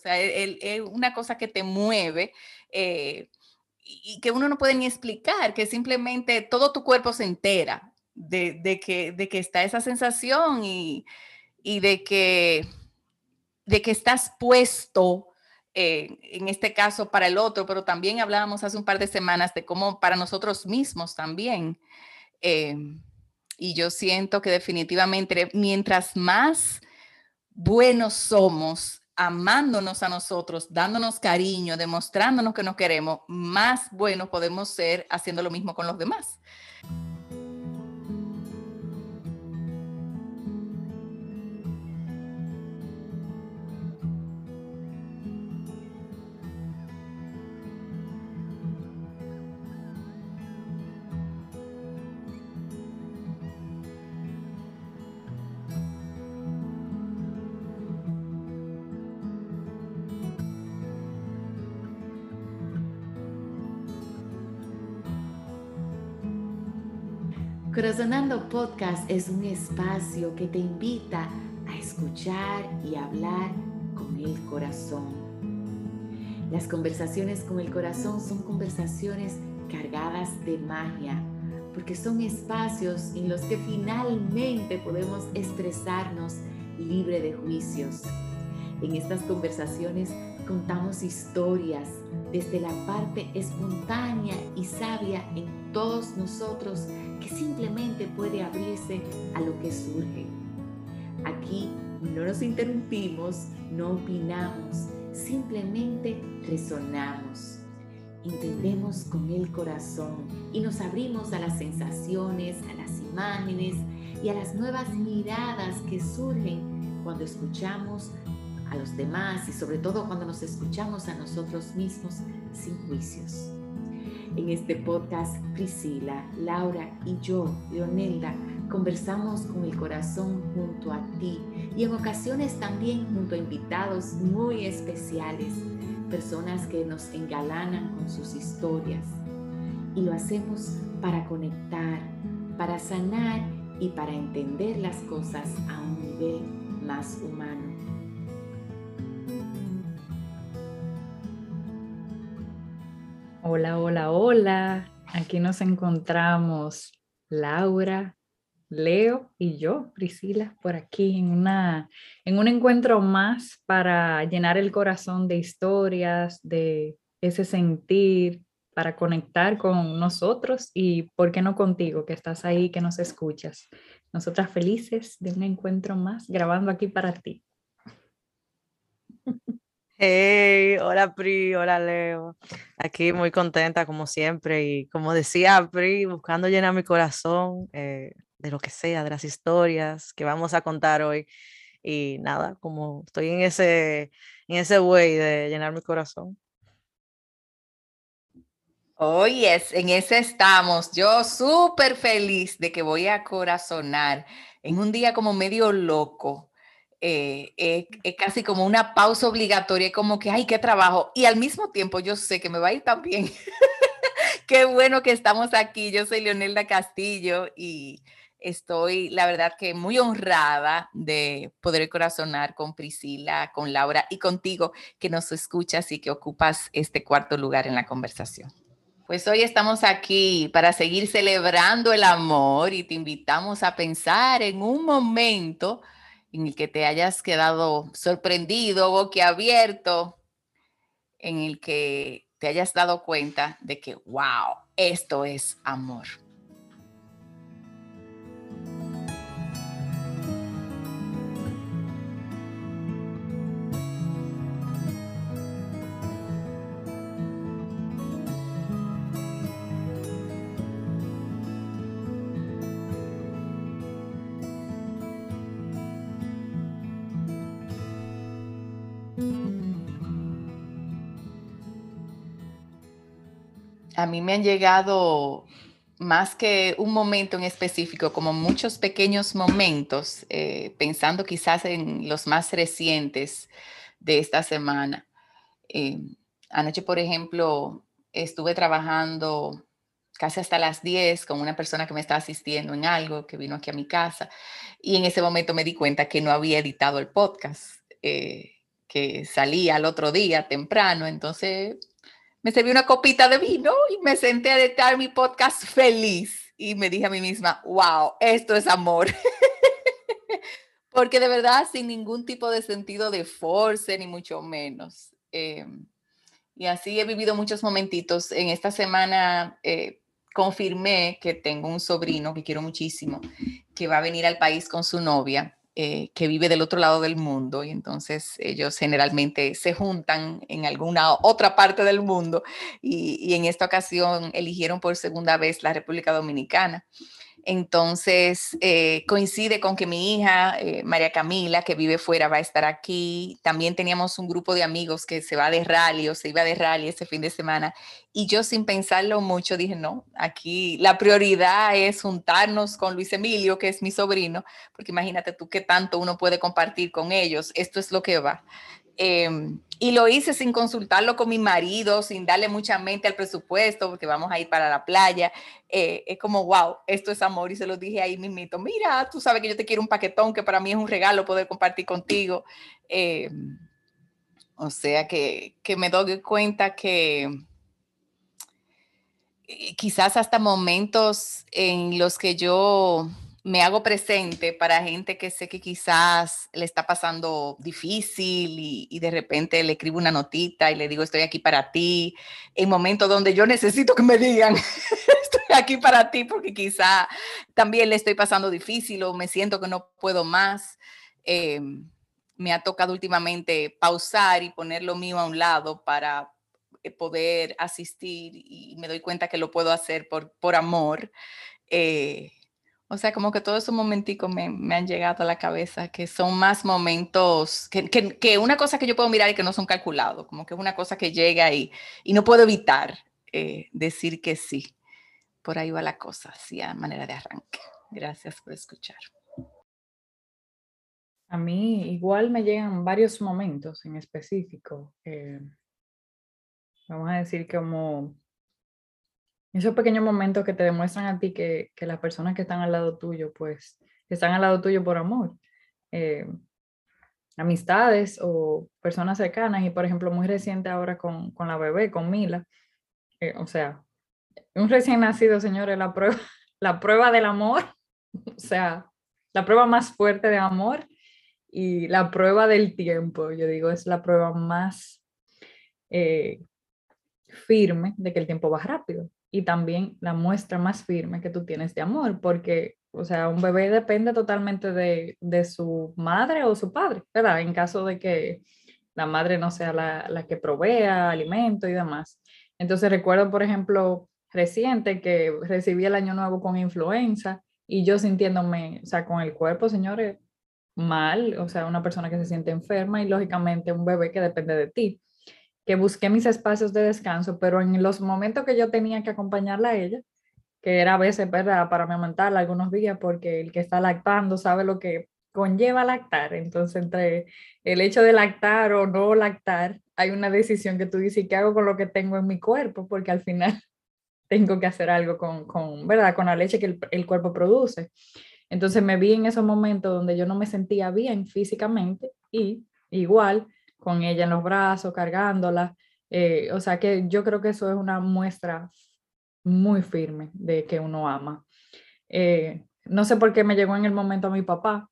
sea, es una cosa que te mueve eh, y que uno no puede ni explicar, que simplemente todo tu cuerpo se entera de, que, está esa sensación y, de, que, de que estás puesto, eh, en este caso para el otro, pero también hablábamos hace un par de semanas de cómo para nosotros mismos también. Eh, y yo siento que definitivamente mientras más buenos somos, amándonos a nosotros, dándonos cariño, demostrándonos que nos queremos, más buenos podemos ser haciendo lo mismo con los demás. Corazonando Podcast es un espacio que te invita a escuchar y hablar con el corazón. Las conversaciones con el corazón son conversaciones cargadas de magia, porque son espacios en los que finalmente podemos expresarnos libre de juicios. En estas conversaciones contamos historias desde la parte espontánea y sabia en todos nosotros que simplemente puede abrirse a lo que surge. Aquí no nos interrumpimos, no opinamos, simplemente resonamos. Entendemos con el corazón y nos abrimos a las sensaciones, a las imágenes y a las nuevas miradas que surgen cuando escuchamos a los demás y sobre todo cuando nos escuchamos a nosotros mismos sin juicios. En este podcast, Priscila, Laura y yo, Leonelda, conversamos con el corazón junto a ti y en ocasiones también junto a invitados muy especiales, personas que nos engalanan con sus historias. Y lo hacemos para conectar, para sanar y para entender las cosas a un nivel más humano. Hola, hola, hola. Aquí nos encontramos Laura, Leo y yo, Priscila, por aquí en, una, en un encuentro más para llenar el corazón de historias, de ese sentir, para conectar con nosotros y, ¿por qué no contigo, que estás ahí, que nos escuchas? Nosotras felices de un encuentro más grabando aquí para ti. Hey, hola Pri, hola Leo. Aquí muy contenta como siempre y como decía Pri, buscando llenar mi corazón eh, de lo que sea, de las historias que vamos a contar hoy. Y nada, como estoy en ese, en ese way de llenar mi corazón. Hoy es, en ese estamos. Yo súper feliz de que voy a corazonar en un día como medio loco eh, es, casi como una pausa obligatoria, como que, ay, qué trabajo. Y al mismo tiempo yo sé que me va a ir tan qué bueno que estamos aquí. Yo soy Leonelda Castillo y estoy, la verdad, que muy honrada de poder corazonar con Priscila, con Laura y contigo que nos escuchas y que ocupas este cuarto lugar en la conversación. Pues hoy estamos aquí para seguir celebrando el amor y te invitamos a pensar en un momento en el que te hayas quedado sorprendido, boquiabierto, en el que te hayas dado cuenta de que, wow, esto es amor. A mí me han llegado más que un momento en específico, como muchos pequeños momentos, eh, pensando quizás en los más recientes de esta semana. Eh, anoche, por ejemplo, estuve trabajando casi hasta las 10 con una persona que me estaba asistiendo en algo, que vino aquí a mi casa, y en ese momento me di cuenta que no había editado el podcast. Eh, que salía al otro día temprano, entonces me serví una copita de vino y me senté a editar mi podcast feliz y me dije a mí misma, wow, esto es amor. Porque de verdad, sin ningún tipo de sentido de force, ni mucho menos. Em, y así he vivido muchos momentitos. En esta semana eh, confirmé que tengo un sobrino que quiero muchísimo, que va a venir al país con su novia. Eh, que vive del otro lado del mundo y entonces ellos generalmente se juntan en alguna otra parte del mundo y, y en esta ocasión eligieron por segunda vez la República Dominicana. Entonces, eh, coincide con que mi hija, eh, María Camila, que vive fuera, va a estar aquí. También teníamos un grupo de amigos que se va de rally o se iba de rally ese fin de semana. Y yo sin pensarlo mucho dije, no, aquí la prioridad es juntarnos con Luis Emilio, que es mi sobrino, porque imagínate tú qué tanto uno puede compartir con ellos. Esto es lo que va. Em, y lo hice sin consultarlo con mi marido, sin darle mucha mente al presupuesto, porque vamos a ir para la playa. Eh, es como, wow, esto es amor. Y se lo dije ahí mismito, mira, tú sabes que yo te quiero un paquetón, que para mí es un regalo poder compartir contigo. Em, o sea que, que me doy cuenta que eh, quizás hasta momentos en los que yo me hago presente para gente que sé que quizás le está pasando difícil y, de repente le escribo una notita y le digo, estoy aquí para ti, en momentos donde yo necesito que me digan, estoy aquí para ti porque quizá también le estoy pasando difícil o me siento que no puedo más. Em, me ha tocado últimamente pausar y poner lo mío a un lado para eh, poder asistir y me doy cuenta que lo puedo hacer por, por amor. Eh, o sea, como que todos esos momenticos me, me, han llegado a la cabeza, que son más momentos, que, que, que, una cosa que yo puedo mirar y que no son calculados, como que es una cosa que llega y, y no puedo evitar eh, decir que sí. Por ahí va la cosa, así a manera de arranque. Gracias por escuchar. A mí igual me llegan varios momentos en específico. Eh, vamos a decir como esos pequeños momentos que te demuestran a ti que, que, las personas que están al lado tuyo, pues, están al lado tuyo por amor. Eh, amistades o personas cercanas y por ejemplo muy reciente ahora con, con la bebé, con Mila, eh, o sea, un recién nacido, señores, la prueba, la prueba del amor, o sea, la prueba más fuerte de amor y la prueba del tiempo, yo digo, es la prueba más eh, firme de que el tiempo va rápido y también la muestra más firme que tú tienes de amor, porque, o sea, un bebé depende totalmente de, de su madre o su padre, ¿verdad? En caso de que la madre no sea la, la que provea alimento y demás. Entonces recuerdo, por ejemplo, reciente que recibí el año nuevo con influenza y yo sintiéndome, o sea, con el cuerpo, señores, mal, o sea, una persona que se siente enferma y lógicamente un bebé que depende de ti que busqué mis espacios de descanso, pero en los momentos que yo tenía que acompañarla a ella, que era a veces, ¿verdad?, para amamantarla algunos días, porque el que está lactando sabe lo que conlleva lactar. Entonces, entre el hecho de lactar o no lactar, hay una decisión que tú dices, ¿qué hago con lo que tengo en mi cuerpo? Porque al final tengo que hacer algo con, con ¿verdad?, con la leche que el, el cuerpo produce. Entonces me vi en esos momentos donde yo no me sentía bien físicamente y igual con ella en los brazos, cargándola. Eh, o sea que yo creo que eso es una muestra muy firme de que uno ama. Eh, no sé por qué me llegó en el momento a mi papá.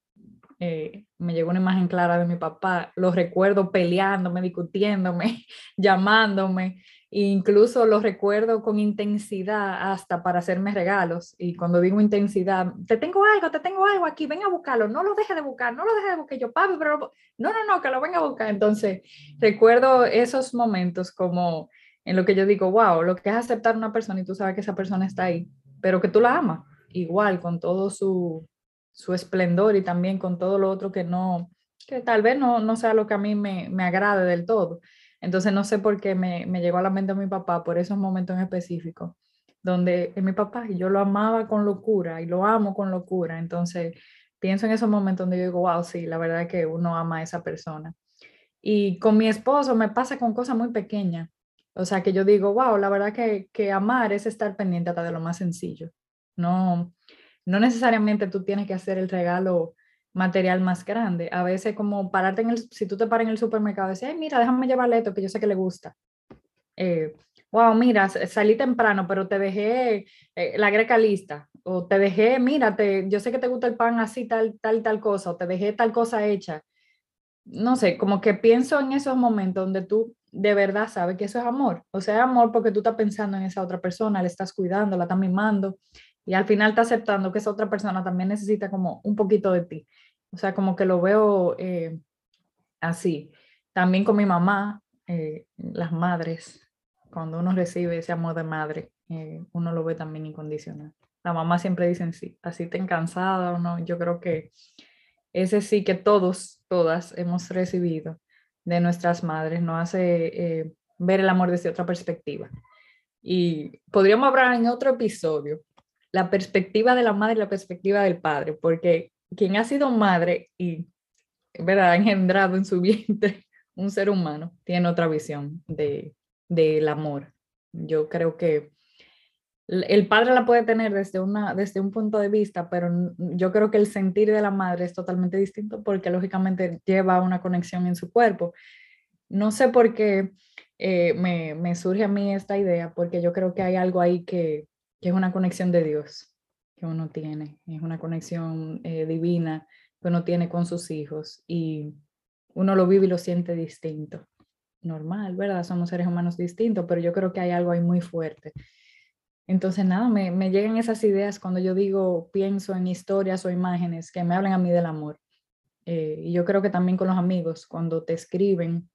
Eh, me llegó una imagen clara de mi papá. Lo recuerdo peleándome, discutiéndome, llamándome. Incluso lo recuerdo con intensidad hasta para hacerme regalos. Y cuando digo intensidad, te tengo algo, te tengo algo aquí, ven a buscarlo, no lo dejes de buscar, no lo dejes de buscar. Yo, papi, pero no, no, no, que lo venga a buscar. Entonces, recuerdo esos momentos como en lo que yo digo, wow, lo que es aceptar una persona y tú sabes que esa persona está ahí, pero que tú la amas, igual, con todo su, su esplendor y también con todo lo otro que no, que tal vez no, no sea lo que a mí me, me agrade del todo entonces no sé por qué me, me llegó a la mente a mi papá por esos momentos en específico, donde es mi papá y yo lo amaba con locura y lo amo con locura. Entonces pienso en esos momentos donde yo digo, wow, sí, la verdad es que uno ama a esa persona. Y con mi esposo me pasa con cosas muy pequeñas. O sea, que yo digo, wow, la verdad que, que amar es estar pendiente hasta de lo más sencillo. No, no necesariamente tú tienes que hacer el regalo material más grande. A veces como pararte en el, si tú te paras en el supermercado y dices, mira, déjame llevarle esto que yo sé que le gusta. Eh, wow, mira, salí temprano, pero te dejé eh, la greca lista. O te dejé, mira, yo sé que te gusta el pan así, tal, tal, tal cosa. O te dejé tal cosa hecha. No sé, como que pienso en esos momentos donde tú de verdad sabes que eso es amor. O sea, amor porque tú estás pensando en esa otra persona, le estás cuidando, la estás mimando y al final estás aceptando que esa otra persona también necesita como un poquito de ti. O sea, como que lo veo eh, así. También con mi mamá, eh, las madres, cuando uno recibe ese amor de madre, eh, uno lo ve también incondicional. La mamá siempre dicen sí, así te cansada o no. Yo creo que ese sí que todos, todas hemos recibido de nuestras madres nos hace ver el amor desde otra perspectiva. Y podríamos hablar en otro episodio la perspectiva de la madre y la perspectiva del padre, porque quien ha sido madre y ¿verdad? ha engendrado en su vientre un ser humano, tiene otra visión de, del amor. Yo creo que el padre la puede tener desde, una, desde un punto de vista, pero yo creo que el sentir de la madre es totalmente distinto porque lógicamente lleva una conexión en su cuerpo. No sé por qué eh, me, me, surge a mí esta idea, porque yo creo que hay algo ahí que, que es una conexión de Dios que uno tiene, es una conexión eh, divina que uno tiene con sus hijos y uno lo vive y lo siente distinto. Normal, ¿verdad? Somos seres humanos distintos, pero yo creo que hay algo ahí muy fuerte. Entonces, nada, me, me llegan esas ideas cuando yo digo, pienso en historias o imágenes que me hablan a mí del amor. Eh, y yo creo que también con los amigos, cuando te escriben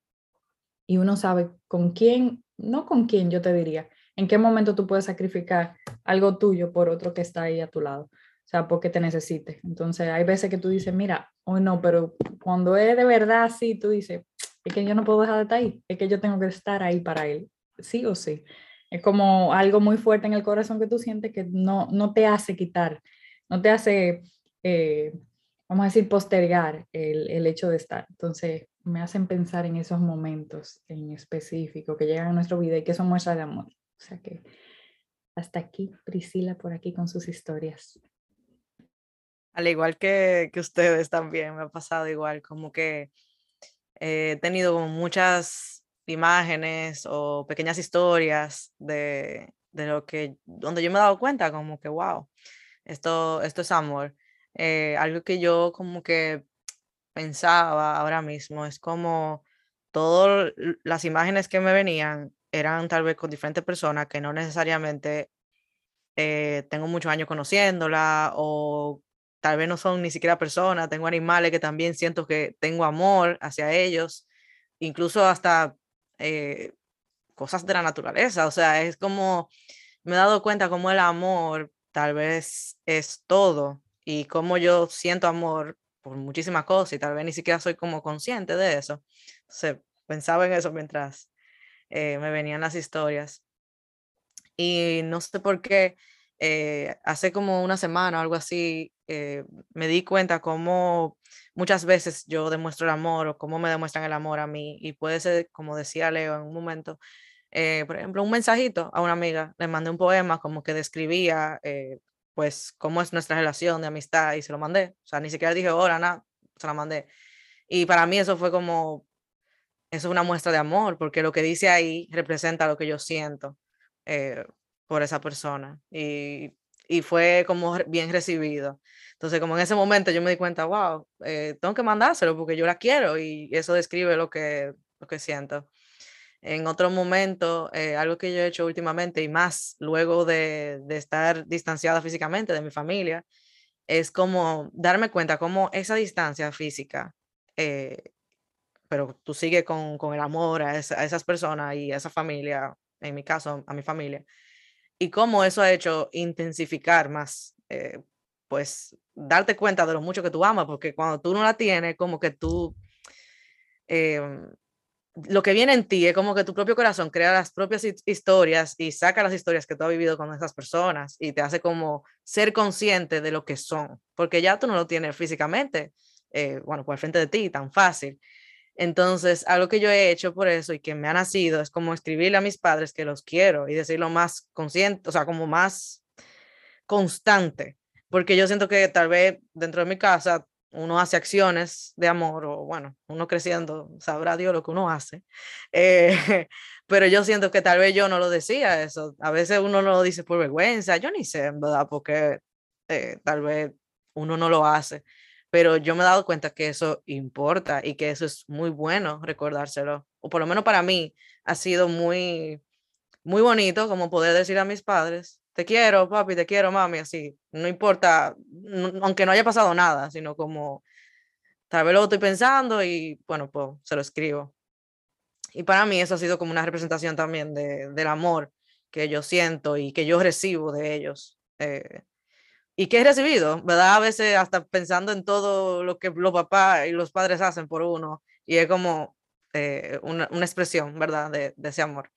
y uno sabe con quién, no con quién yo te diría, ¿En qué momento tú puedes sacrificar algo tuyo por otro que está ahí a tu lado? O sea, porque te necesite. Entonces, hay veces que tú dices, mira, hoy no, pero cuando es de verdad así, tú dices, es que yo no puedo dejar de estar ahí, es que yo tengo que estar ahí para él, sí o sí. Es como algo muy fuerte en el corazón que tú sientes que no, no te hace quitar, no te hace, eh, vamos a decir, postergar el, el hecho de estar. Entonces, me hacen pensar en esos momentos en específico que llegan a nuestra vida y que son muestras de amor. O sea que hasta aquí, Priscila, por aquí con sus historias. Al igual que, que ustedes también, me ha pasado igual, como que he tenido muchas imágenes o pequeñas historias de, de, lo que, donde yo me he dado cuenta como que, wow, esto, esto es amor. Eh, algo que yo como que pensaba ahora mismo es como todas las imágenes que me venían eran tal vez con diferentes personas que no necesariamente eh, tengo muchos años conociéndola o tal vez no son ni siquiera personas, tengo animales que también siento que tengo amor hacia ellos, incluso hasta eh, cosas de la naturaleza, o sea, es como, me he dado cuenta como el amor tal vez es todo y como yo siento amor por muchísimas cosas y tal vez ni siquiera soy como consciente de eso. Entonces, pensaba en eso mientras eh, me venían las historias. Y no sé por qué, eh, hace como una semana o algo así, eh, me di cuenta cómo muchas veces yo demuestro el amor o cómo me demuestran el amor a mí. Y puede ser, como decía Leo en un momento, por ejemplo, un mensajito a una amiga, le mandé un poema como que describía pues cómo es nuestra relación de amistad y se lo mandé. O sea, ni siquiera dije hola, nada, se la mandé. Y para mí eso fue como es una muestra de amor, porque lo que dice ahí representa lo que yo siento eh, por esa persona. Y, y, fue como bien recibido. Entonces, como en ese momento yo me di cuenta, wow, eh, tengo que mandárselo porque yo la quiero y eso describe lo que, lo que siento. En otro momento, eh, algo que yo he hecho últimamente y más luego de, de estar distanciada físicamente de mi familia, es como darme cuenta cómo esa distancia física pero tú sigues con, con el amor a, esas personas y a esa familia, en mi caso, a mi familia, y cómo eso ha hecho intensificar más, eh, pues, darte cuenta de lo mucho que tú amas, porque cuando tú no la tienes, como que tú, em, lo que viene en ti es como que tu propio corazón crea las propias historias y saca las historias que tú has vivido con esas personas y te hace como ser consciente de lo que son, porque ya tú no lo tienes físicamente, eh, bueno, por frente de ti, tan fácil. Entonces, algo que yo he hecho por eso y que me ha nacido es como escribirle a mis padres que los quiero y decirlo más consciente, o sea, como más constante, porque yo siento que tal vez dentro de mi casa uno hace acciones de amor, o bueno, uno creciendo, sabrá Dios lo que uno hace. Eh, pero yo siento que tal vez yo no lo decía eso. A veces uno no lo dice por vergüenza, yo ni sé, verdad, porque eh, tal vez uno no lo hace. Pero yo me he dado cuenta que eso importa y que eso es muy bueno recordárselo. O por lo menos para mí ha sido muy, muy bonito como poder decir a mis padres, te quiero, papi, te quiero, mami, así. No importa, aunque no haya pasado nada, sino como tal vez lo estoy pensando y bueno, pues se lo escribo. Y para mí eso ha sido como una representación también de, del amor que yo siento y que yo recibo de ellos. Eh, y que he recibido, ¿verdad? A veces hasta pensando en todo lo que los papás y los padres hacen por uno. Y es como eh, una, una, expresión, ¿verdad? De, de ese amor.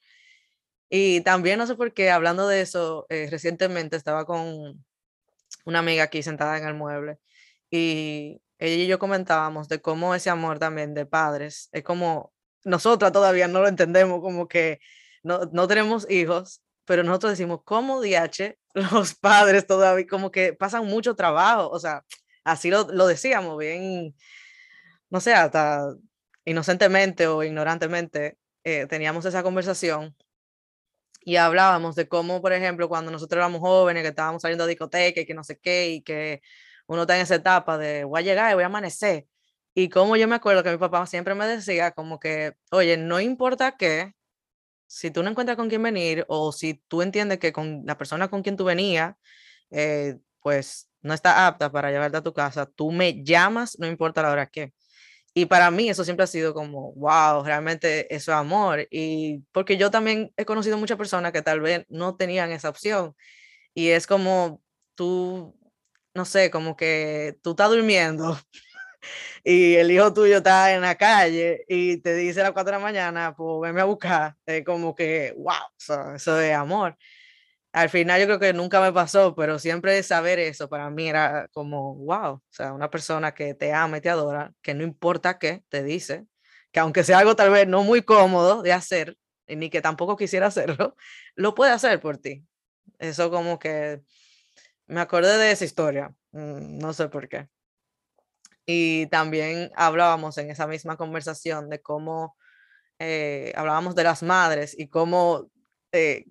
Y también, no sé por qué, hablando de eso, eh, recientemente estaba con una amiga aquí sentada en el mueble y ella y yo comentábamos de cómo ese amor también de padres es como nosotras todavía no lo entendemos, como que no, no tenemos hijos, pero nosotros decimos, ¿cómo DH los padres todavía como que pasan mucho trabajo? O sea, así lo, lo decíamos bien, no sé, hasta inocentemente o ignorantemente eh, teníamos esa conversación y hablábamos de cómo, por ejemplo, cuando nosotros éramos jóvenes, que estábamos saliendo a discoteca y que no sé qué, y que uno está en esa etapa de voy a llegar y voy a amanecer. Y como yo me acuerdo que mi papá siempre me decía como que, oye, no importa qué, si tú no encuentras con quién venir o si tú entiendes que con la persona con quien tú venías, eh, pues no está apta para llevarte a tu casa, tú me llamas, no importa la hora que. Y para mí eso siempre ha sido como, wow, realmente eso es amor. Y porque yo también he conocido muchas personas que tal vez no tenían esa opción. Y es como tú, no sé, como que tú estás durmiendo y el hijo tuyo está en la calle y te dice a las 4 de la mañana, pues venme a buscar. Es como que, wow, eso, eso es amor al final yo creo que nunca me pasó, pero siempre saber eso para mí era como, wow, o sea, una persona que te ama y te adora, que no importa qué, te dice, que aunque sea algo tal vez no muy cómodo de hacer, ni que tampoco quisiera hacerlo, lo puede hacer por ti. Eso como que me acordé de esa historia, mm, no sé por qué. Y también hablábamos en esa misma conversación de cómo eh, hablábamos de las madres y cómo eh,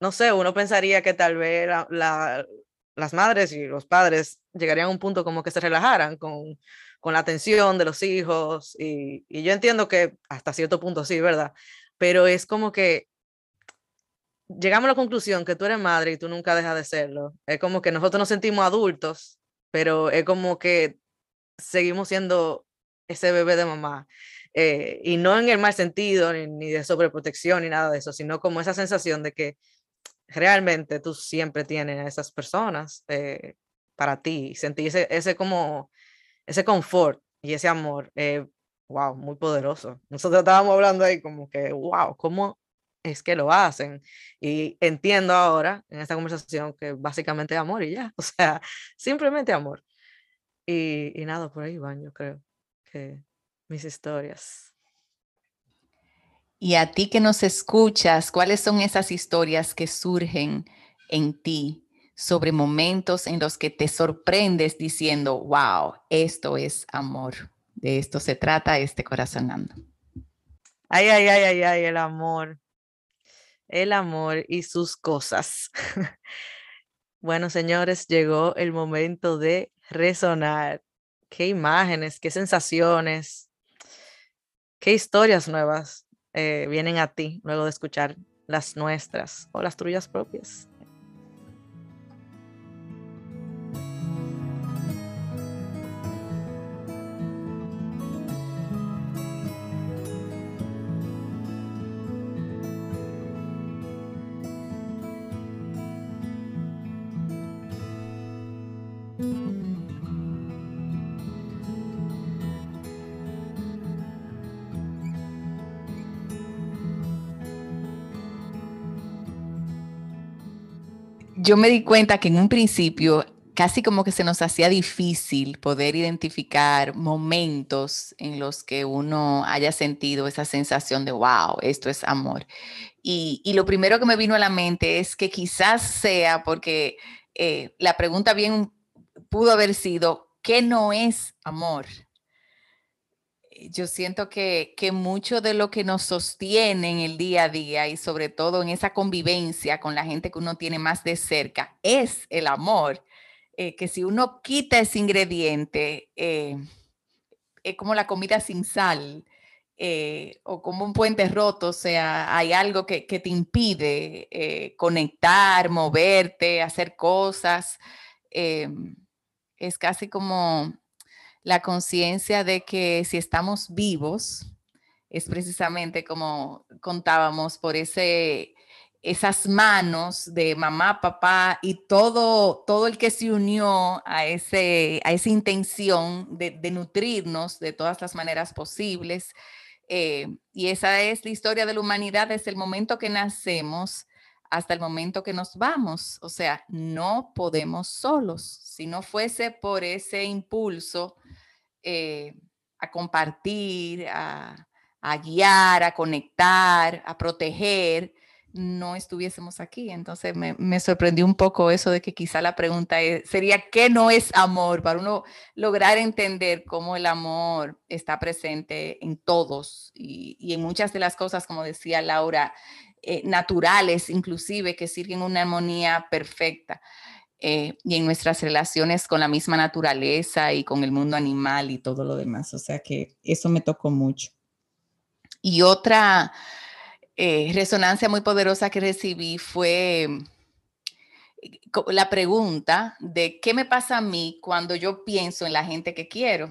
no sé, uno pensaría que tal vez las madres y los padres llegarían a un punto como que se relajaran con, la atención de los hijos y, yo entiendo que hasta cierto punto sí, ¿verdad? Pero es como que llegamos a la conclusión que tú eres madre y tú nunca dejas de serlo. Es como que nosotros nos sentimos adultos, pero es como que seguimos siendo ese bebé de mamá. Eh, y no en el mal sentido, ni, ni, de sobreprotección, ni nada de eso, sino como esa sensación de que realmente tú siempre tienes a esas personas eh, para ti, sentir ese, ese como, ese confort y ese amor, eh, wow, muy poderoso. Nosotros estábamos hablando ahí como que, wow, ¿cómo es que lo hacen? Y entiendo ahora en esta conversación que básicamente amor y ya, o sea, simplemente amor. Y, y nada, por ahí van, yo creo que mis historias. Y a ti que nos escuchas, ¿cuáles son esas historias que surgen en ti sobre momentos en los que te sorprendes diciendo, wow, esto es amor? De esto se trata este corazonando. Ay, ay, ay, ay, ay, el amor. El amor y sus cosas. bueno, señores, llegó el momento de resonar. Qué imágenes, qué sensaciones, qué historias nuevas eh, vienen a ti luego de escuchar las nuestras o las tuyas propias. Yo me di cuenta que en un principio casi como que se nos hacía difícil poder identificar momentos en los que uno haya sentido esa sensación de, wow, esto es amor. Y, lo primero que me vino a la mente es que quizás sea porque eh, la pregunta bien pudo haber sido, ¿qué no es amor? Yo siento que, que mucho de lo que nos sostiene en el día a día y sobre todo en esa convivencia con la gente que uno tiene más de cerca es el amor. Eh, que si uno quita ese ingrediente, eh, es como la comida sin sal. Eh, o como un puente roto, o sea, hay algo que, te impide eh, conectar, moverte, hacer cosas. Es casi como la conciencia de que si estamos vivos, es precisamente como contábamos por ese esas manos de mamá, papá y todo, todo el que se unió a, ese, a esa intención de, nutrirnos de todas las maneras posibles. Eh, y esa es la historia de la humanidad desde el momento que nacemos hasta el momento que nos vamos. O sea, no podemos solos. Si no fuese por ese impulso eh, a compartir, a, guiar, a conectar, a proteger, no estuviésemos aquí. Entonces me, sorprendió un poco eso de que quizá la pregunta sería, ¿qué no es amor? Para uno lograr entender cómo el amor está presente en todos y, en muchas de las cosas, como decía Laura, eh, naturales inclusive, que sirven una armonía perfecta. Eh, y en nuestras relaciones con la misma naturaleza y con el mundo animal y todo lo demás. O sea que eso me tocó mucho. Y otra eh, resonancia muy poderosa que recibí fue eh, la pregunta de qué me pasa a mí cuando yo pienso en la gente que quiero.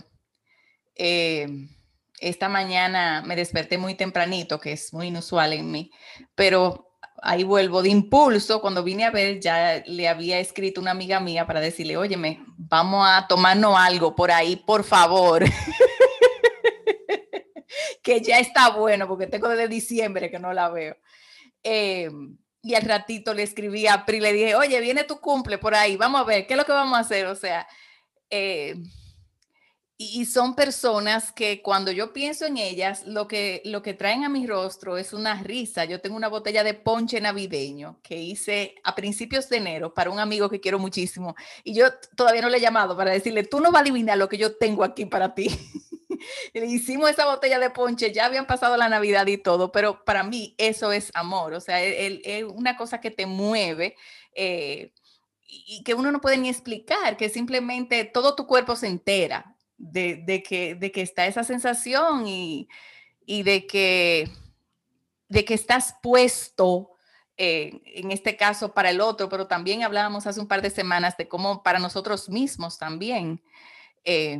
Esta mañana me desperté muy tempranito, que es muy inusual en mí, pero ahí vuelvo de impulso. Cuando vine a ver, ya le había escrito una amiga mía para decirle, óyeme, vamos a tomarnos algo por ahí, por favor. que ya está bueno, porque tengo desde diciembre que no la veo. Eh, y al ratito le escribí a Pri, le dije, oye, viene tu cumple por ahí, vamos a ver, ¿qué es lo que vamos a hacer? O sea, eh, y, son personas que cuando yo pienso en ellas, lo que, lo que traen a mi rostro es una risa. Yo tengo una botella de ponche navideño que hice a principios de enero para un amigo que quiero muchísimo. Y yo todavía no le he llamado para decirle, tú no vas a adivinar lo que yo tengo aquí para ti. le hicimos esa botella de ponche, ya habían pasado la Navidad y todo, pero para mí eso es amor, o sea, es una cosa que te mueve. Eh, y que uno no puede ni explicar, que simplemente todo tu cuerpo se entera de, que, de que está esa sensación y, de, que, de que estás puesto, eh, en este caso para el otro, pero también hablábamos hace un par de semanas de cómo para nosotros mismos también. Eh,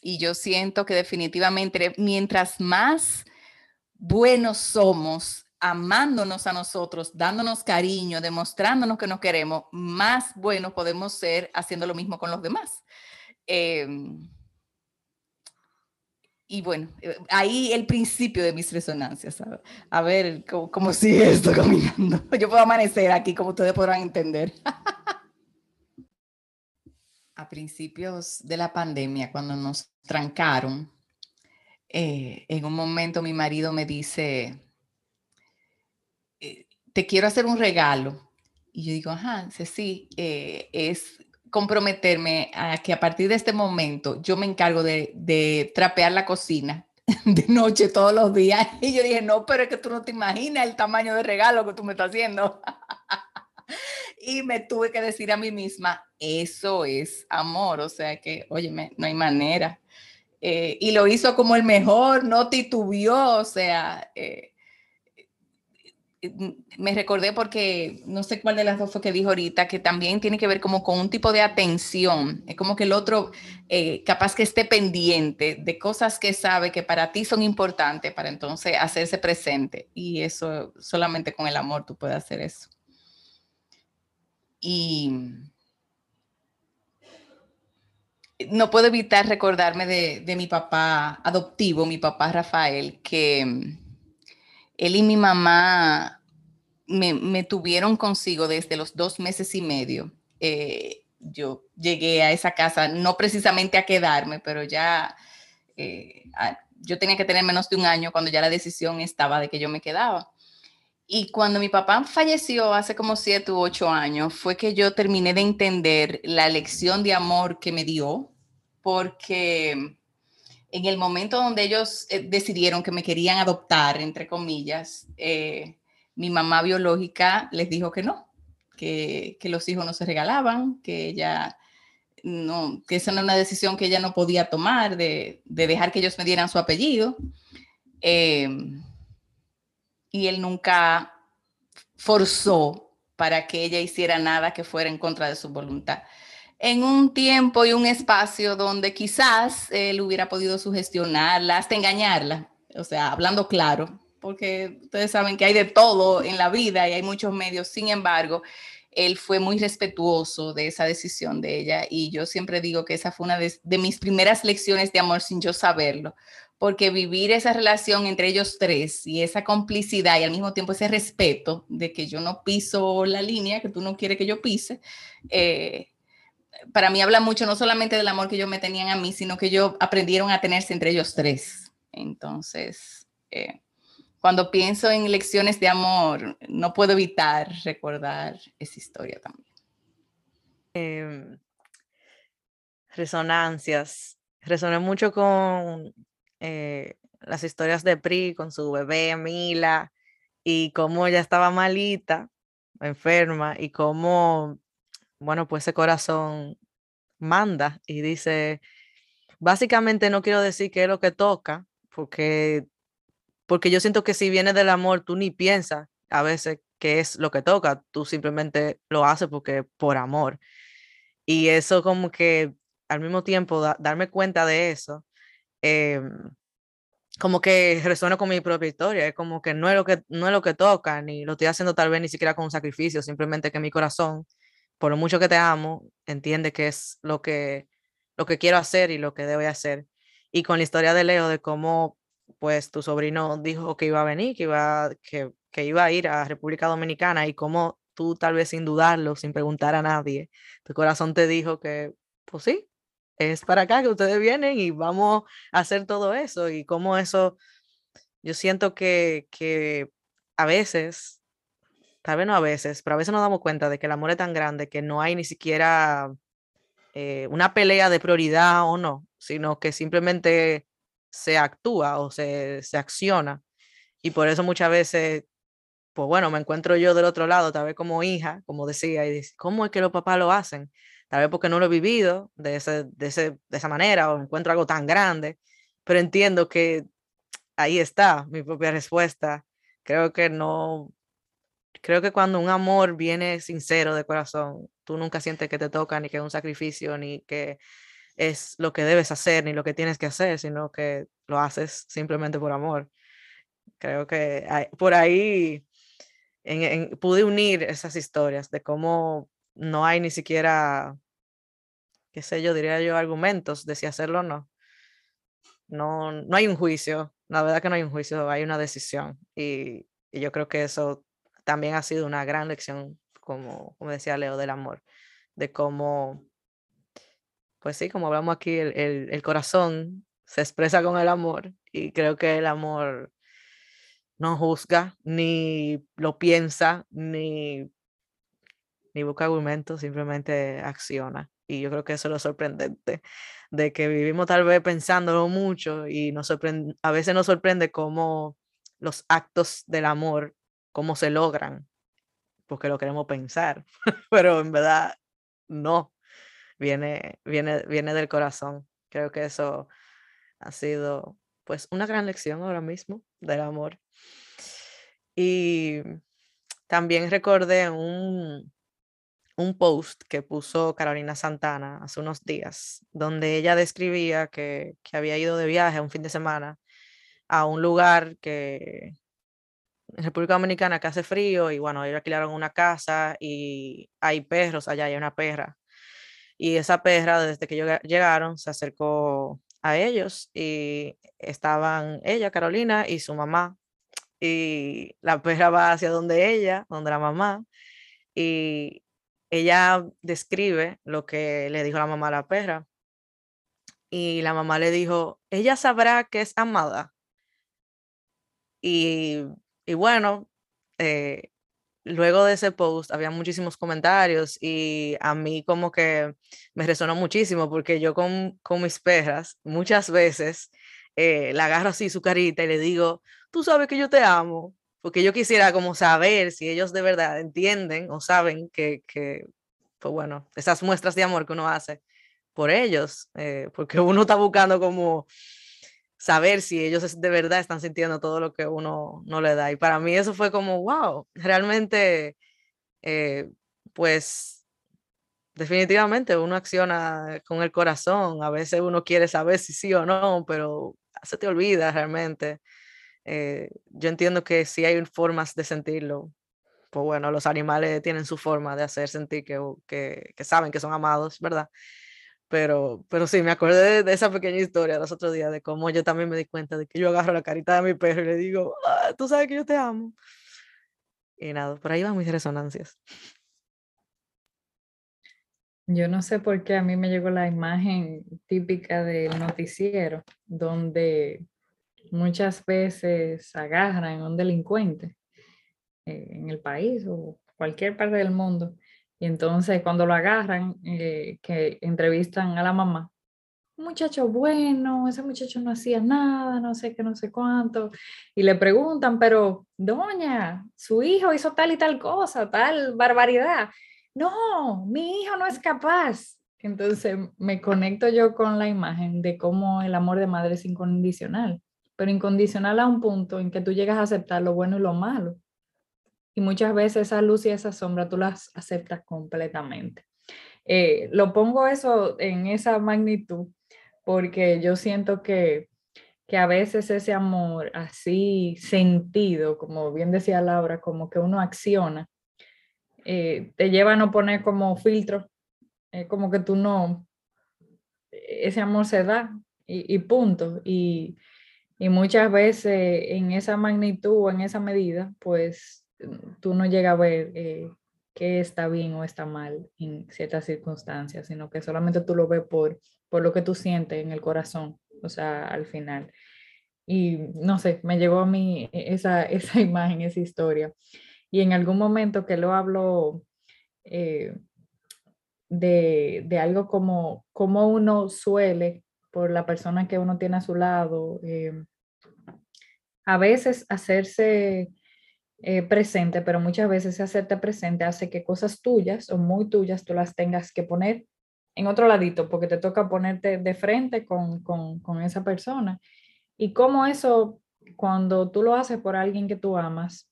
y yo siento que definitivamente mientras más buenos somos, amándonos a nosotros, dándonos cariño, demostrándonos que nos queremos, más buenos podemos ser haciendo lo mismo con los demás. Em, y bueno, eh, ahí el principio de mis resonancias. A ver, cómo, sigue esto caminando. Yo puedo amanecer aquí, como ustedes podrán entender. a principios de la pandemia, cuando nos trancaron, eh, en un momento mi marido me dice, eh, te quiero hacer un regalo. Y yo digo, ajá, sí, eh, es comprometerme a que a partir de este momento yo me encargo de, de trapear la cocina de noche todos los días. Y yo dije, no, pero es que tú no te imaginas el tamaño de regalo que tú me estás haciendo. y me tuve que decir a mí misma, eso es amor, o sea que, óyeme, no hay manera. Eh, y lo hizo como el mejor, no titubió, o sea, eh, me recordé porque no sé cuál de las dos fue que dijo ahorita, que también tiene que ver como con un tipo de atención, es como que el otro capaz que esté pendiente de cosas que sabe que para ti son importantes para entonces hacerse presente y eso solamente con el amor tú puedes hacer eso. Y no puedo evitar recordarme de, mi papá adoptivo, mi papá Rafael, que él y mi mamá me, tuvieron consigo desde los dos meses y medio. Eh, yo llegué a esa casa, no precisamente a quedarme, pero ya eh, yo tenía que tener menos de un año cuando ya la decisión estaba de que yo me quedaba. Y cuando mi papá falleció hace como siete u ocho años, fue que yo terminé de entender la lección de amor que me dio porque en el momento donde ellos eh, decidieron que me querían adoptar, entre comillas, eh, mi mamá biológica les dijo que no, que, los hijos no se regalaban, que ella no, que esa era una decisión que ella no podía tomar de, dejar que ellos me dieran su apellido. Em, y él nunca forzó para que ella hiciera nada que fuera en contra de su voluntad. En un tiempo y un espacio donde quizás él hubiera podido sugestionarla, hasta engañarla, o sea, hablando claro, porque ustedes saben que hay de todo en la vida y hay muchos medios, sin embargo, él fue muy respetuoso de esa decisión de ella y yo siempre digo que esa fue una de, mis primeras lecciones de amor sin yo saberlo, porque vivir esa relación entre ellos tres y esa complicidad y al mismo tiempo ese respeto de que yo no piso la línea que tú no quieres que yo pise, eh, para mí habla mucho no solamente del amor que ellos me tenían a mí, sino que ellos aprendieron a tenerse entre ellos tres. Entonces, eh, cuando pienso en lecciones de amor, no puedo evitar recordar esa historia también. Em, resonancias. Resoné mucho con eh, las historias de Pri, con su bebé Mila, y cómo ella estaba malita, enferma, y cómo, bueno, pues ese corazón manda y dice, básicamente no quiero decir qué es lo que toca, porque porque yo siento que si viene del amor, tú ni piensas a veces qué es lo que toca, tú simplemente lo haces porque por amor. Y eso como que al mismo tiempo darme cuenta de eso, em, como que resuena con mi propia historia, es como que no es lo que no es lo que toca, ni lo estoy haciendo tal vez ni siquiera con un sacrificio, simplemente que mi corazón, por lo mucho que te amo, entiende que es lo que lo que quiero hacer y lo que debo hacer. Y con la historia de Leo de cómo pues tu sobrino dijo que iba a venir, que iba, que, que iba a ir a República Dominicana y como tú tal vez sin dudarlo, sin preguntar a nadie, tu corazón te dijo que, pues sí, es para acá que ustedes vienen y vamos a hacer todo eso y como eso, yo siento que, que a veces, tal vez no a veces, pero a veces nos damos cuenta de que el amor es tan grande que no hay ni siquiera eh, una pelea de prioridad o no, sino que simplemente se actúa o se, se acciona. Y por eso muchas veces, pues bueno, me encuentro yo del otro lado, tal vez como hija, como decía, y dice, ¿cómo es que los papás lo hacen? Tal vez porque no lo he vivido de, ese, de, ese, de esa manera o encuentro algo tan grande, pero entiendo que ahí está mi propia respuesta. Creo que no, creo que cuando un amor viene sincero de corazón, tú nunca sientes que te toca, ni que es un sacrificio, ni que es lo que debes hacer ni lo que tienes que hacer, sino que lo haces simplemente por amor. Creo que por ahí pude unir esas historias de cómo no hay ni siquiera, qué sé yo, diría yo, argumentos de si hacerlo o no. No, no hay un juicio, la verdad que no hay un juicio, hay una decisión. Y, y yo creo que eso también ha sido una gran lección, como, como decía Leo, del amor, de cómo pues sí, como hablamos aquí, el, corazón se expresa con el amor y creo que el amor no juzga, ni lo piensa, ni, ni busca argumentos, simplemente acciona. Y yo creo que eso es lo sorprendente, de que vivimos tal vez pensándolo mucho y nos sorprende, a veces nos sorprende cómo los actos del amor, cómo se logran, porque lo queremos pensar, pero en verdad no, viene, viene, viene del corazón. Creo que eso ha sido pues una gran lección ahora mismo del amor. Y también recordé un, un post que puso Carolina Santana hace unos días, donde ella describía que, que había ido de viaje un fin de semana a un lugar que en República Dominicana que hace frío y bueno, ellos alquilaron una casa y hay perros allá, hay una perra y esa perra, desde que llegaron, se acercó a ellos y estaban ella, Carolina, y su mamá. Y la perra va hacia donde ella, donde la mamá, y ella describe lo que le dijo la mamá a la perra. Y la mamá le dijo, ella sabrá que es amada. Y, y bueno, eh, luego de ese post había muchísimos comentarios y a mí como que me resonó muchísimo porque yo con, con mis perras muchas veces eh, la agarro así su carita y le digo, tú sabes que yo te amo, porque yo quisiera como saber si ellos de verdad entienden o saben que, que pues bueno, esas muestras de amor que uno hace por ellos, eh, porque uno está buscando como saber si ellos de verdad están sintiendo todo lo que uno no le da. Y para mí eso fue como, wow, realmente, eh, pues definitivamente uno acciona con el corazón. A veces uno quiere saber si sí o no, pero se te olvida realmente. Eh, yo entiendo que sí hay formas de sentirlo. Pues bueno, los animales tienen su forma de hacer sentir que, que, que saben que son amados, ¿verdad? Pero, pero sí, me acordé de, esa pequeña historia los otros días, de cómo yo también me di cuenta de que yo agarro la carita de mi perro y le digo, ah, tú sabes que yo te amo. Y nada, por ahí van mis resonancias. Yo no sé por qué a mí me llegó la imagen típica del noticiero, donde muchas veces agarran a un delincuente eh, en el país o cualquier parte del mundo y entonces cuando lo agarran, eh, que entrevistan a la mamá, muchacho bueno, ese muchacho no hacía nada, no sé qué, no sé cuánto, y le preguntan, pero doña, su hijo hizo tal y tal cosa, tal barbaridad. No, mi hijo no es capaz. Entonces me conecto yo con la imagen de cómo el amor de madre es incondicional, pero incondicional a un punto en que tú llegas a aceptar lo bueno y lo malo. Y muchas veces esa luz y esa sombra tú las aceptas completamente. Eh, lo pongo eso en esa magnitud porque yo siento que, que a veces ese amor así sentido, como bien decía Laura, como que uno acciona, eh, te lleva a no poner como filtro, como que tú no, ese amor se da y, y punto. Y, y, muchas veces en esa magnitud o en esa medida, pues tú no llegas a ver eh, qué está bien o está mal en ciertas circunstancias, sino que solamente tú lo ves por, por lo que tú sientes en el corazón, o sea, al final. Y no sé, me llegó a mí esa, esa imagen, esa historia. Y en algún momento que lo hablo eh, de, de, algo como, como uno suele, por la persona que uno tiene a su lado, eh, a veces hacerse eh, presente, pero muchas veces hacerte presente hace que cosas tuyas o muy tuyas tú las tengas que poner en otro ladito, porque te toca ponerte de frente con, con, con esa persona. Y cómo eso, cuando tú lo haces por alguien que tú amas,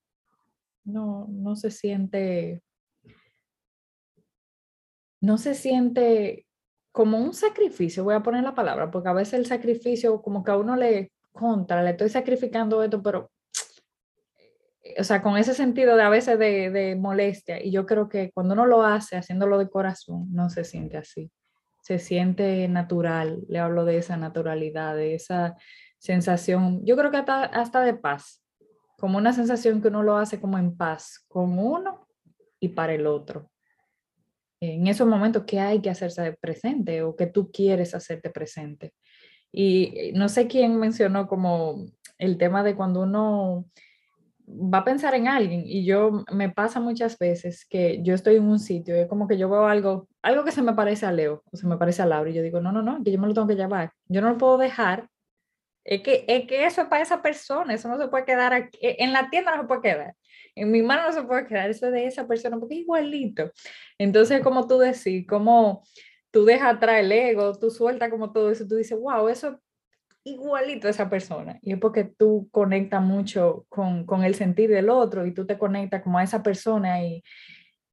no, no se siente, no se siente como un sacrificio, voy a poner la palabra, porque a veces el sacrificio como que a uno le contra, le estoy sacrificando esto, pero o sea, con ese sentido de a veces de, molestia. Y yo creo que cuando uno lo hace haciéndolo de corazón, no se siente así. Se siente natural. Le hablo de esa naturalidad, de esa sensación, yo creo que hasta, hasta de paz. Como una sensación que uno lo hace como en paz con uno y para el otro. En esos momentos que hay que hacerse presente o que tú quieres hacerte presente. Y no sé quién mencionó como el tema de cuando uno va a pensar en alguien y yo me pasa muchas veces que yo estoy en un sitio y es como que yo veo algo, algo que se me parece a Leo o se me parece a Laura y yo digo, no, no, no, que yo me lo tengo que llevar, yo no lo puedo dejar, es que, es que eso es para esa persona, eso no se puede quedar aquí, e, en la tienda no se puede quedar, en mi mano no se puede quedar, eso es de esa persona porque es igualito. Entonces, como tú decís, como tú dejas atrás el ego, tú sueltas como todo eso, tú dices, wow, eso igualito a esa persona. Y es porque tú conectas mucho con, con, el sentir del otro y tú te conectas como a esa persona y,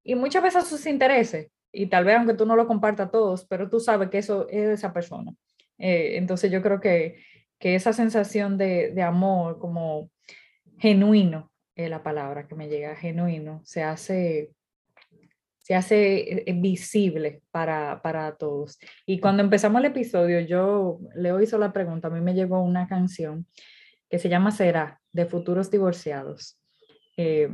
y muchas veces a sus intereses. Y tal vez aunque tú no lo compartas todos, pero tú sabes que eso es de esa persona. Eh, entonces yo creo que, que esa sensación de, de amor como genuino, es la palabra que me llega, genuino, se hace se hace eh, visible para, para todos. Y cuando empezamos el episodio, yo le hizo la pregunta, a mí me llegó una canción que se llama Será, de Futuros Divorciados. Eh,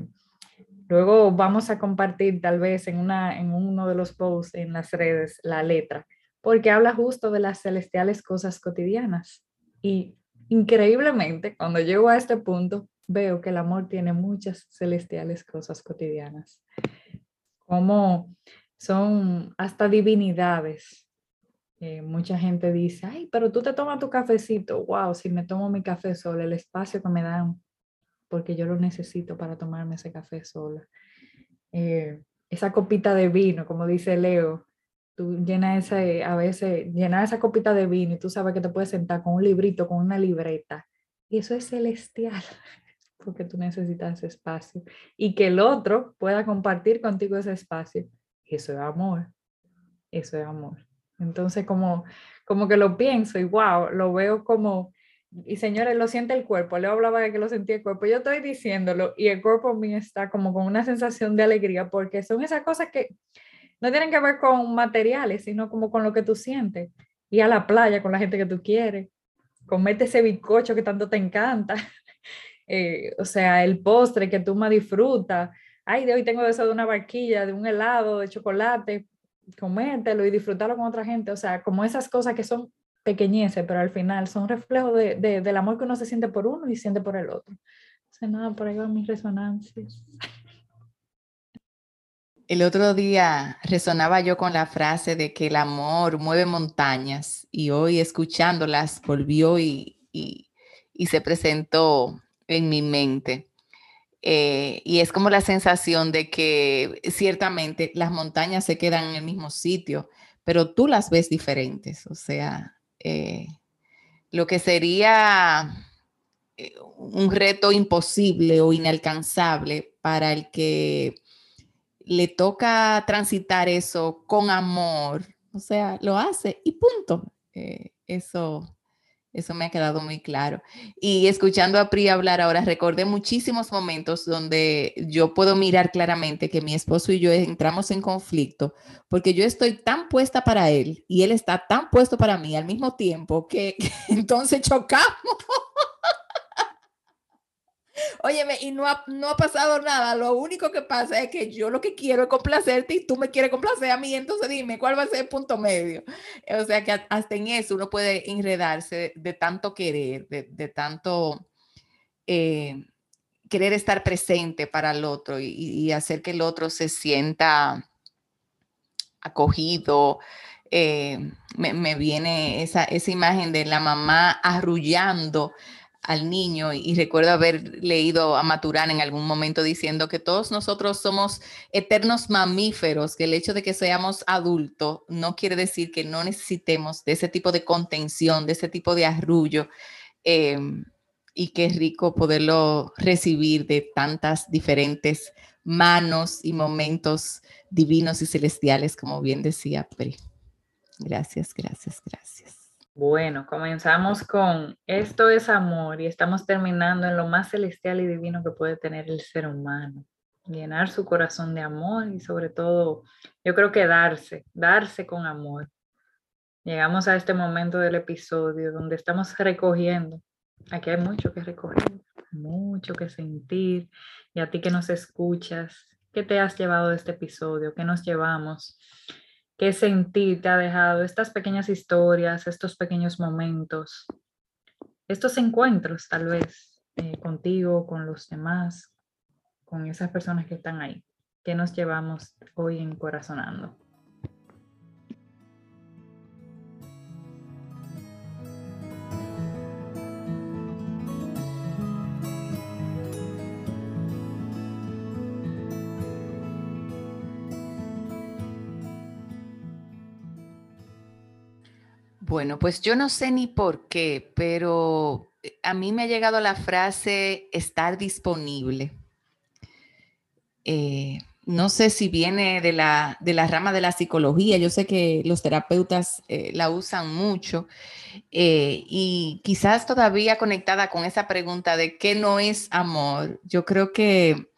luego vamos a compartir tal vez en, una, en uno de los posts en las redes la letra, porque habla justo de las celestiales cosas cotidianas. Y increíblemente, cuando llego a este punto, veo que el amor tiene muchas celestiales cosas cotidianas, como son hasta divinidades. Eh, mucha gente dice, ay, pero tú te tomas tu cafecito. Wow, si me tomo mi café sola, el espacio que me dan, porque yo lo necesito para tomarme ese café sola. Eh, esa copita de vino, como dice Leo, tú llenas ese, a veces, llenar esa copita de vino y tú sabes que te puedes sentar con un librito, con una libreta. Y eso es celestial, porque tú necesitas ese espacio. Y que el otro pueda compartir contigo ese espacio. Eso es amor. Eso es amor. Entonces, como, como que lo pienso y wow, lo veo como, y señores, lo siente el cuerpo. Le hablaba de que lo sentía el cuerpo. Yo estoy diciéndolo y el cuerpo mío está como con una sensación de alegría porque son esas cosas que no tienen que ver con materiales, sino como con lo que tú sientes. Ir a la playa con la gente que tú quieres, comerte ese bizcocho que tanto te encanta, eh, o sea, el postre que tú más disfrutas. Ay, de hoy tengo eso de una barquilla, de un helado, de chocolate, comértelo y disfrutarlo con otra gente. O sea, como esas cosas que son pequeñeces, pero al final son reflejos de, del amor que uno se siente por uno y siente por el otro. O sea, nada, por ahí van mis resonancias. El otro día resonaba yo con la frase de que el amor mueve montañas y hoy escuchándolas volvió y, se presentó en mi mente. Eh, y es como la sensación de que ciertamente las montañas se quedan en el mismo sitio, pero tú las ves diferentes. O sea, eh, lo que sería eh, un reto imposible o inalcanzable para el que le toca transitar eso con amor, o sea, lo hace y punto. Eso, eso me ha quedado muy claro. Y escuchando a Pri hablar ahora, recordé muchísimos momentos donde yo puedo mirar claramente que mi esposo y yo entramos en conflicto porque yo estoy tan puesta para él y él está tan puesto para mí al mismo tiempo que, entonces chocamos. Óyeme, y no ha, no ha pasado nada. Lo único que pasa es que yo lo que quiero es complacerte y tú me quieres complacer a mí. Entonces dime, ¿cuál va a ser el punto medio? O sea que hasta en eso uno puede enredarse de, tanto querer, de, tanto eh, querer estar presente para el otro y, hacer que el otro se sienta acogido. Eh, me, me, viene esa, esa imagen de la mamá arrullando al niño y recuerdo haber leído a Maturana en algún momento diciendo que todos nosotros somos eternos mamíferos, que el hecho de que seamos adultos no quiere decir que no necesitemos de ese tipo de contención, de ese tipo de arrullo em, y que es rico poderlo recibir de tantas diferentes manos y momentos divinos y celestiales, como bien decía Pri. Gracias, gracias, gracias. Bueno, comenzamos con esto es amor y estamos terminando en lo más celestial y divino que puede tener el ser humano. Llenar su corazón de amor y sobre todo, yo creo que darse, darse con amor. Llegamos a este momento del episodio donde estamos recogiendo. Aquí hay mucho que recoger, mucho que sentir. Y a ti que nos escuchas, ¿qué te has llevado de este episodio? ¿Qué nos llevamos? Qué sentir te ha dejado estas pequeñas historias, estos pequeños momentos, estos encuentros tal vez eh, contigo, con los demás, con esas personas que están ahí. ¿Qué nos llevamos hoy en Bueno, pues yo no sé ni por qué, pero eh, a mí me ha llegado la frase estar disponible. Eh, no sé si viene de la, de rama de la psicología, yo sé que los terapeutas eh, la usan mucho y quizás todavía conectada con esa pregunta de qué no es amor, yo creo que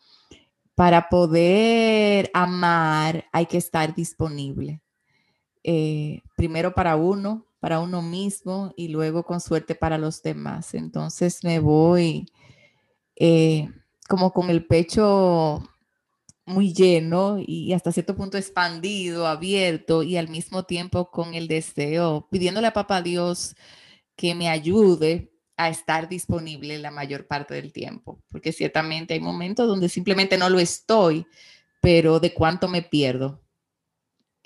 para poder amar hay que estar disponible. primero para uno, para uno mismo y luego con suerte para los demás. Entonces me voy eh, como con el pecho muy lleno y hasta cierto punto expandido, abierto y al mismo tiempo con el deseo, pidiéndole a Papá Dios que me ayude a estar disponible la mayor parte del tiempo, porque ciertamente hay momentos donde simplemente no lo estoy, pero de cuánto me pierdo.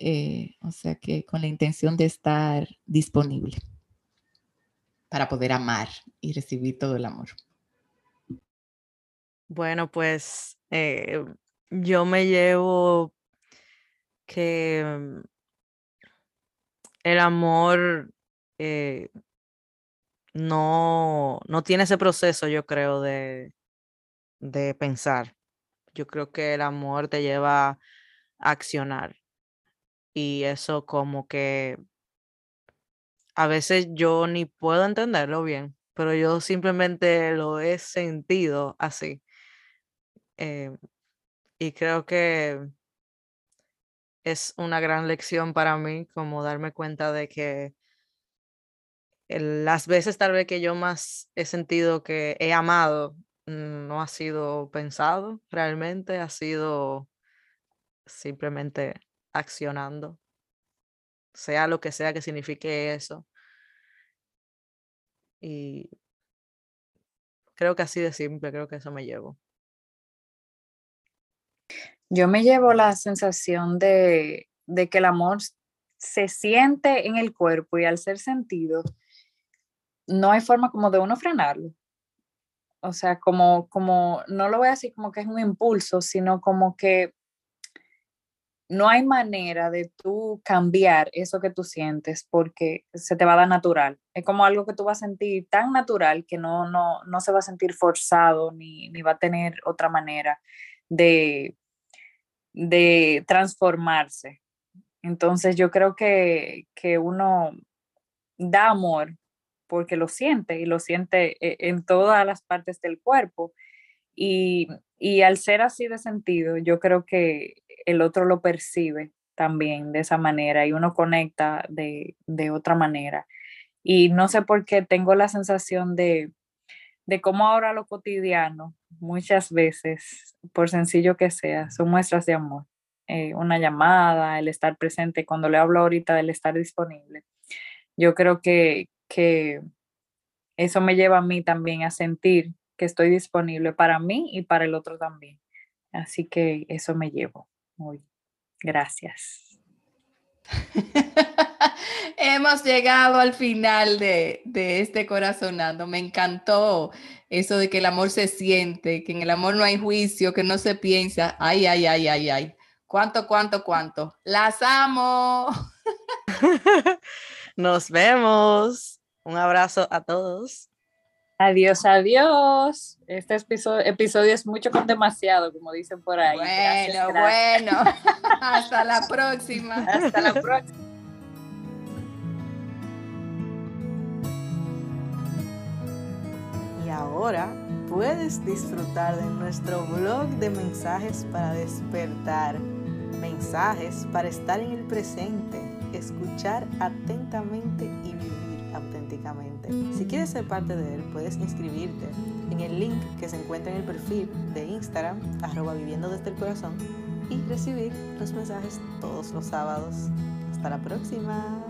Eh, o sea que con la intención de estar disponible para poder amar y recibir todo el amor. Bueno, pues eh, yo me llevo que mm, el amor eh, no, no tiene ese proceso, yo creo, de, de pensar. Yo creo que el amor te lleva a accionar. Y eso como que a veces yo ni puedo entenderlo bien, pero yo simplemente lo he sentido así. Eh, y creo que es una gran lección para mí como darme cuenta de que las veces tal vez que yo más he sentido que he amado no ha sido pensado realmente, ha sido simplemente accionando, sea lo que sea que signifique eso. Y creo que así de simple, creo que eso me llevo. Yo me llevo la sensación de, de que el amor se siente en el cuerpo y al ser sentido, no hay forma como de uno frenarlo. O sea, como, como, no lo voy a decir como que es un impulso, sino como que no hay manera de tú cambiar eso que tú sientes porque se te va a dar natural. Es como algo que tú vas a sentir tan natural que no, no, no se va a sentir forzado ni, ni va a tener otra manera de, de transformarse. Entonces yo creo que, que uno da amor porque lo siente y lo siente eh, en todas las partes del cuerpo. Y, al ser así de sentido, yo creo que el otro lo percibe también de esa manera y uno conecta de, otra manera. Y no sé por qué tengo la sensación de, de cómo ahora lo cotidiano, muchas veces, por sencillo que sea, son muestras de amor. Eh, una llamada, el estar presente, cuando le hablo ahorita del estar disponible. Yo creo que, que eso me lleva a mí también a sentir que estoy disponible para mí y para el otro también. Así que eso me llevo Gracias. Hemos llegado al final de, de, este corazonando. Me encantó eso de que el amor se siente, que en el amor no hay juicio, que no se piensa. Ay, ay, ay, ay, ay. ¿Cuánto, cuánto, cuánto? Las amo. Nos vemos. Un abrazo a todos. Adiós, adiós. Este episodio, es mucho con demasiado, como dicen por ahí. Bueno, bueno. Hasta la próxima. Hasta la próxima. Y ahora puedes disfrutar de nuestro blog de mensajes para despertar. Mensajes para estar en el presente, escuchar atentamente Si quieres ser parte de él, puedes inscribirte en el link que se encuentra en el perfil de Instagram, arroba viviendo desde el corazón, y recibir los mensajes todos los sábados. Hasta la próxima.